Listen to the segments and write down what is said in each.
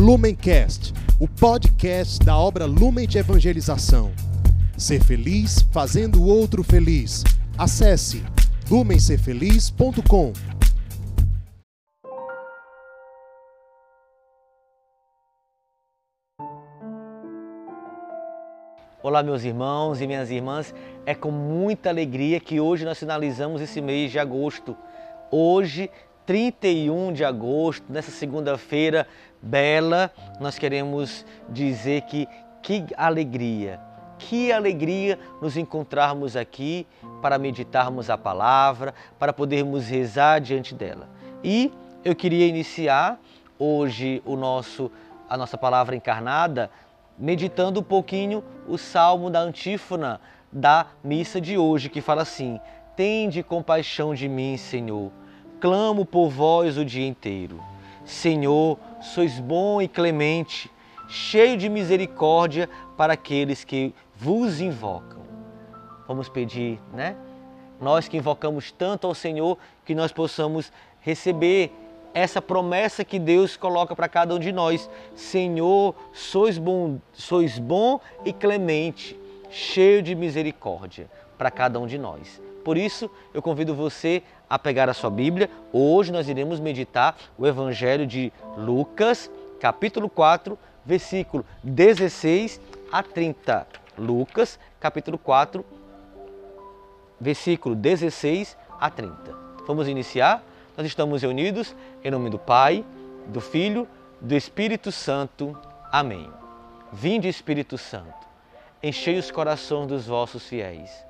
Lumencast, o podcast da obra Lumen de Evangelização. Ser feliz fazendo o outro feliz. Acesse lumencerfeliz.com. Olá, meus irmãos e minhas irmãs. É com muita alegria que hoje nós finalizamos esse mês de agosto. Hoje, 31 de agosto, nessa segunda-feira bela, nós queremos dizer que que alegria, que alegria nos encontrarmos aqui para meditarmos a palavra, para podermos rezar diante dela. E eu queria iniciar hoje o nosso a nossa palavra encarnada meditando um pouquinho o salmo da antífona da missa de hoje, que fala assim: Tende compaixão de mim, Senhor. Clamo por vós o dia inteiro. Senhor, sois bom e clemente, cheio de misericórdia para aqueles que vos invocam. Vamos pedir, né? Nós que invocamos tanto ao Senhor, que nós possamos receber essa promessa que Deus coloca para cada um de nós. Senhor, sois bom, sois bom e clemente, cheio de misericórdia para cada um de nós. Por isso, eu convido você a pegar a sua Bíblia. Hoje nós iremos meditar o Evangelho de Lucas, capítulo 4, versículo 16 a 30. Lucas, capítulo 4, versículo 16 a 30. Vamos iniciar? Nós estamos reunidos em nome do Pai, do Filho, do Espírito Santo. Amém. Vinde, Espírito Santo, enchei os corações dos vossos fiéis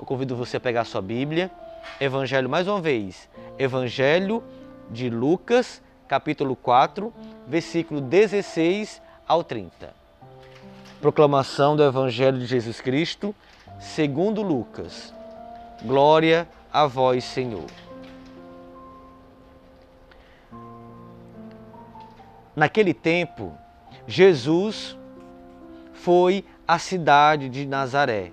Eu convido você a pegar a sua Bíblia, Evangelho mais uma vez, Evangelho de Lucas, capítulo 4, versículo 16 ao 30. Proclamação do Evangelho de Jesus Cristo, segundo Lucas. Glória a vós, Senhor. Naquele tempo, Jesus foi à cidade de Nazaré,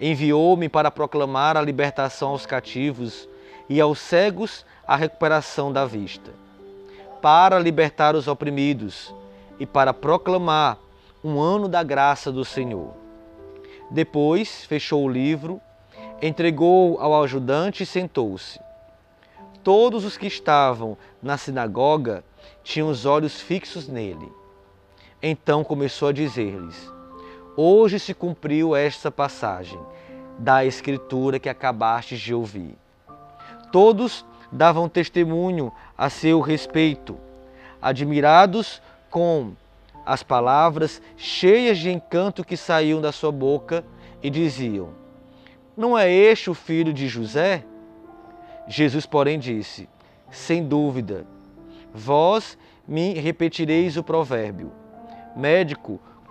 Enviou-me para proclamar a libertação aos cativos e aos cegos a recuperação da vista, para libertar os oprimidos e para proclamar um ano da graça do Senhor. Depois fechou o livro, entregou ao ajudante e sentou-se. Todos os que estavam na sinagoga tinham os olhos fixos nele. Então começou a dizer-lhes: Hoje se cumpriu esta passagem da Escritura que acabastes de ouvir. Todos davam testemunho a seu respeito, admirados com as palavras cheias de encanto que saíam da sua boca e diziam: Não é este o filho de José? Jesus, porém, disse: Sem dúvida, vós me repetireis o provérbio: Médico,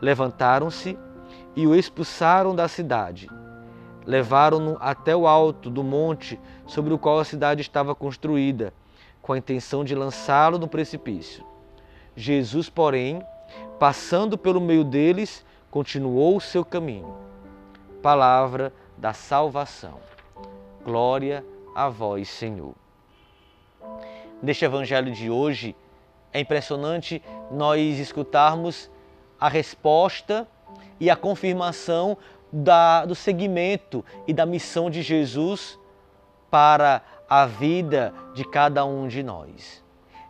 Levantaram-se e o expulsaram da cidade. Levaram-no até o alto do monte sobre o qual a cidade estava construída, com a intenção de lançá-lo no precipício. Jesus, porém, passando pelo meio deles, continuou o seu caminho. Palavra da salvação. Glória a vós, Senhor. Neste evangelho de hoje, é impressionante nós escutarmos a resposta e a confirmação da, do segmento e da missão de Jesus para a vida de cada um de nós.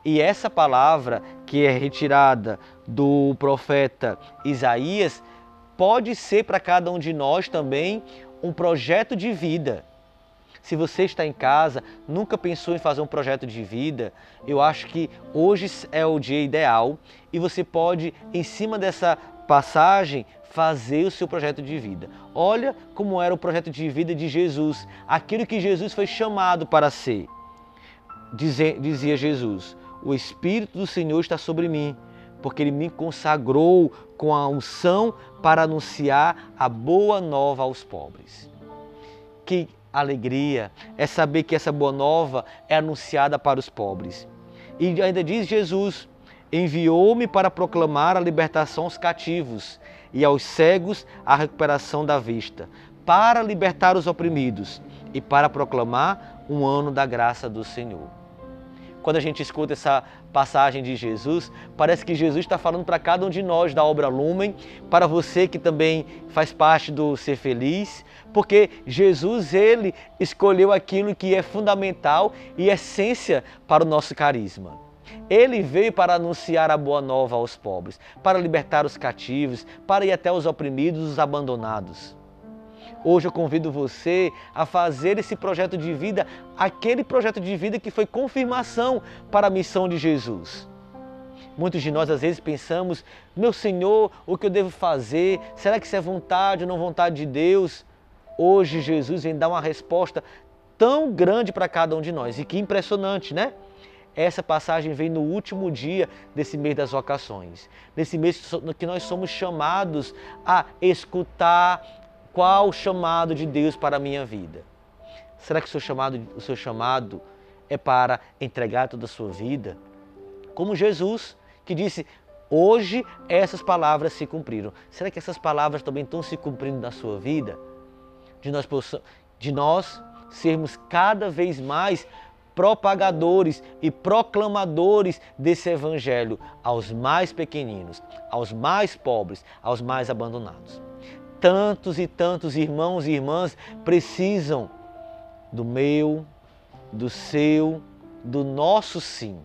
E essa palavra que é retirada do profeta Isaías pode ser para cada um de nós também um projeto de vida. Se você está em casa, nunca pensou em fazer um projeto de vida, eu acho que hoje é o dia ideal e você pode, em cima dessa passagem, fazer o seu projeto de vida. Olha como era o projeto de vida de Jesus, aquilo que Jesus foi chamado para ser. Dizia Jesus: O Espírito do Senhor está sobre mim, porque ele me consagrou com a unção para anunciar a boa nova aos pobres. Que alegria é saber que essa boa nova é anunciada para os pobres. E ainda diz Jesus: enviou-me para proclamar a libertação aos cativos e aos cegos a recuperação da vista, para libertar os oprimidos e para proclamar um ano da graça do Senhor quando a gente escuta essa passagem de Jesus, parece que Jesus está falando para cada um de nós da obra Lumen, para você que também faz parte do Ser Feliz, porque Jesus, ele escolheu aquilo que é fundamental e essência para o nosso carisma. Ele veio para anunciar a boa nova aos pobres, para libertar os cativos, para ir até os oprimidos, os abandonados. Hoje eu convido você a fazer esse projeto de vida, aquele projeto de vida que foi confirmação para a missão de Jesus. Muitos de nós às vezes pensamos, meu Senhor, o que eu devo fazer? Será que isso é vontade ou não vontade de Deus? Hoje Jesus vem dar uma resposta tão grande para cada um de nós. E que impressionante, né? Essa passagem vem no último dia desse mês das vocações. Nesse mês que nós somos chamados a escutar qual o chamado de Deus para a minha vida? Será que o seu chamado, o seu chamado é para entregar toda a sua vida? Como Jesus, que disse: Hoje essas palavras se cumpriram. Será que essas palavras também estão se cumprindo na sua vida? De nós, de nós sermos cada vez mais propagadores e proclamadores desse evangelho aos mais pequeninos, aos mais pobres, aos mais abandonados tantos e tantos irmãos e irmãs precisam do meu, do seu, do nosso sim.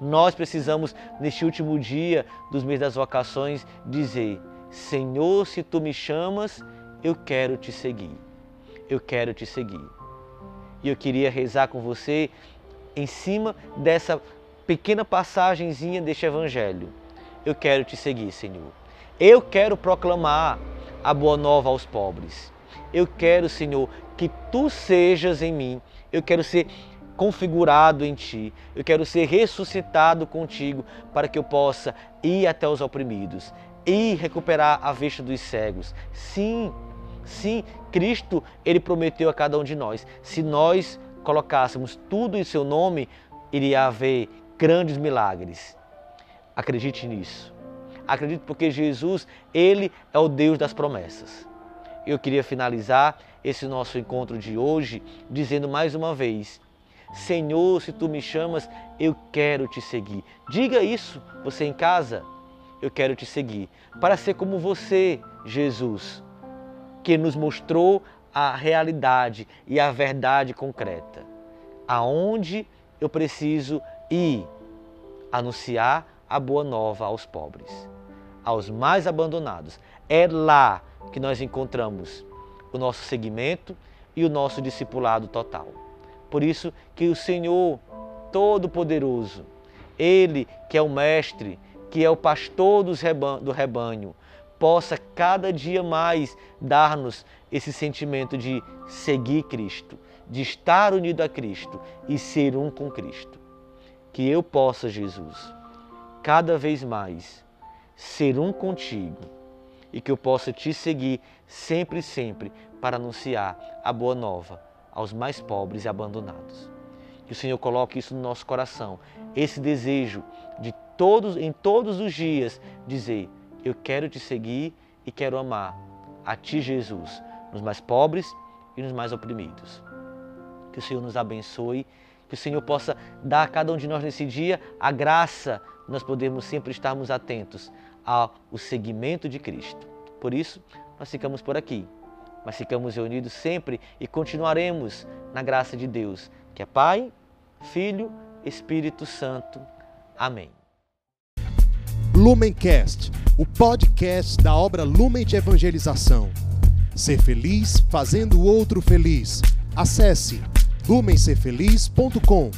Nós precisamos, neste último dia dos meses das vocações, dizer: Senhor, se tu me chamas, eu quero te seguir. Eu quero te seguir. E eu queria rezar com você em cima dessa pequena passagenzinha deste evangelho. Eu quero te seguir, Senhor. Eu quero proclamar a boa nova aos pobres. Eu quero, Senhor, que tu sejas em mim. Eu quero ser configurado em ti. Eu quero ser ressuscitado contigo para que eu possa ir até os oprimidos e recuperar a vista dos cegos. Sim, sim, Cristo, ele prometeu a cada um de nós. Se nós colocássemos tudo em seu nome, iria haver grandes milagres. Acredite nisso. Acredito porque Jesus, ele é o Deus das promessas. Eu queria finalizar esse nosso encontro de hoje dizendo mais uma vez: Senhor, se tu me chamas, eu quero te seguir. Diga isso, você em casa. Eu quero te seguir para ser como você, Jesus, que nos mostrou a realidade e a verdade concreta. Aonde eu preciso ir anunciar a boa nova aos pobres aos mais abandonados. É lá que nós encontramos o nosso segmento e o nosso discipulado total. Por isso que o Senhor Todo-Poderoso, Ele que é o Mestre, que é o pastor do rebanho, possa cada dia mais dar-nos esse sentimento de seguir Cristo, de estar unido a Cristo e ser um com Cristo. Que eu possa, Jesus, cada vez mais ser um contigo e que eu possa te seguir sempre, sempre para anunciar a boa nova aos mais pobres e abandonados. Que o Senhor coloque isso no nosso coração, esse desejo de todos em todos os dias dizer: eu quero te seguir e quero amar a ti, Jesus, nos mais pobres e nos mais oprimidos. Que o Senhor nos abençoe, que o Senhor possa dar a cada um de nós nesse dia a graça nós podermos sempre estarmos atentos ao seguimento de Cristo. Por isso, nós ficamos por aqui, mas ficamos reunidos sempre e continuaremos na graça de Deus, que é Pai, Filho, Espírito Santo. Amém. Lumencast, o podcast da obra Lumen de Evangelização. Ser feliz fazendo o outro feliz. Acesse lumencerfeliz.com.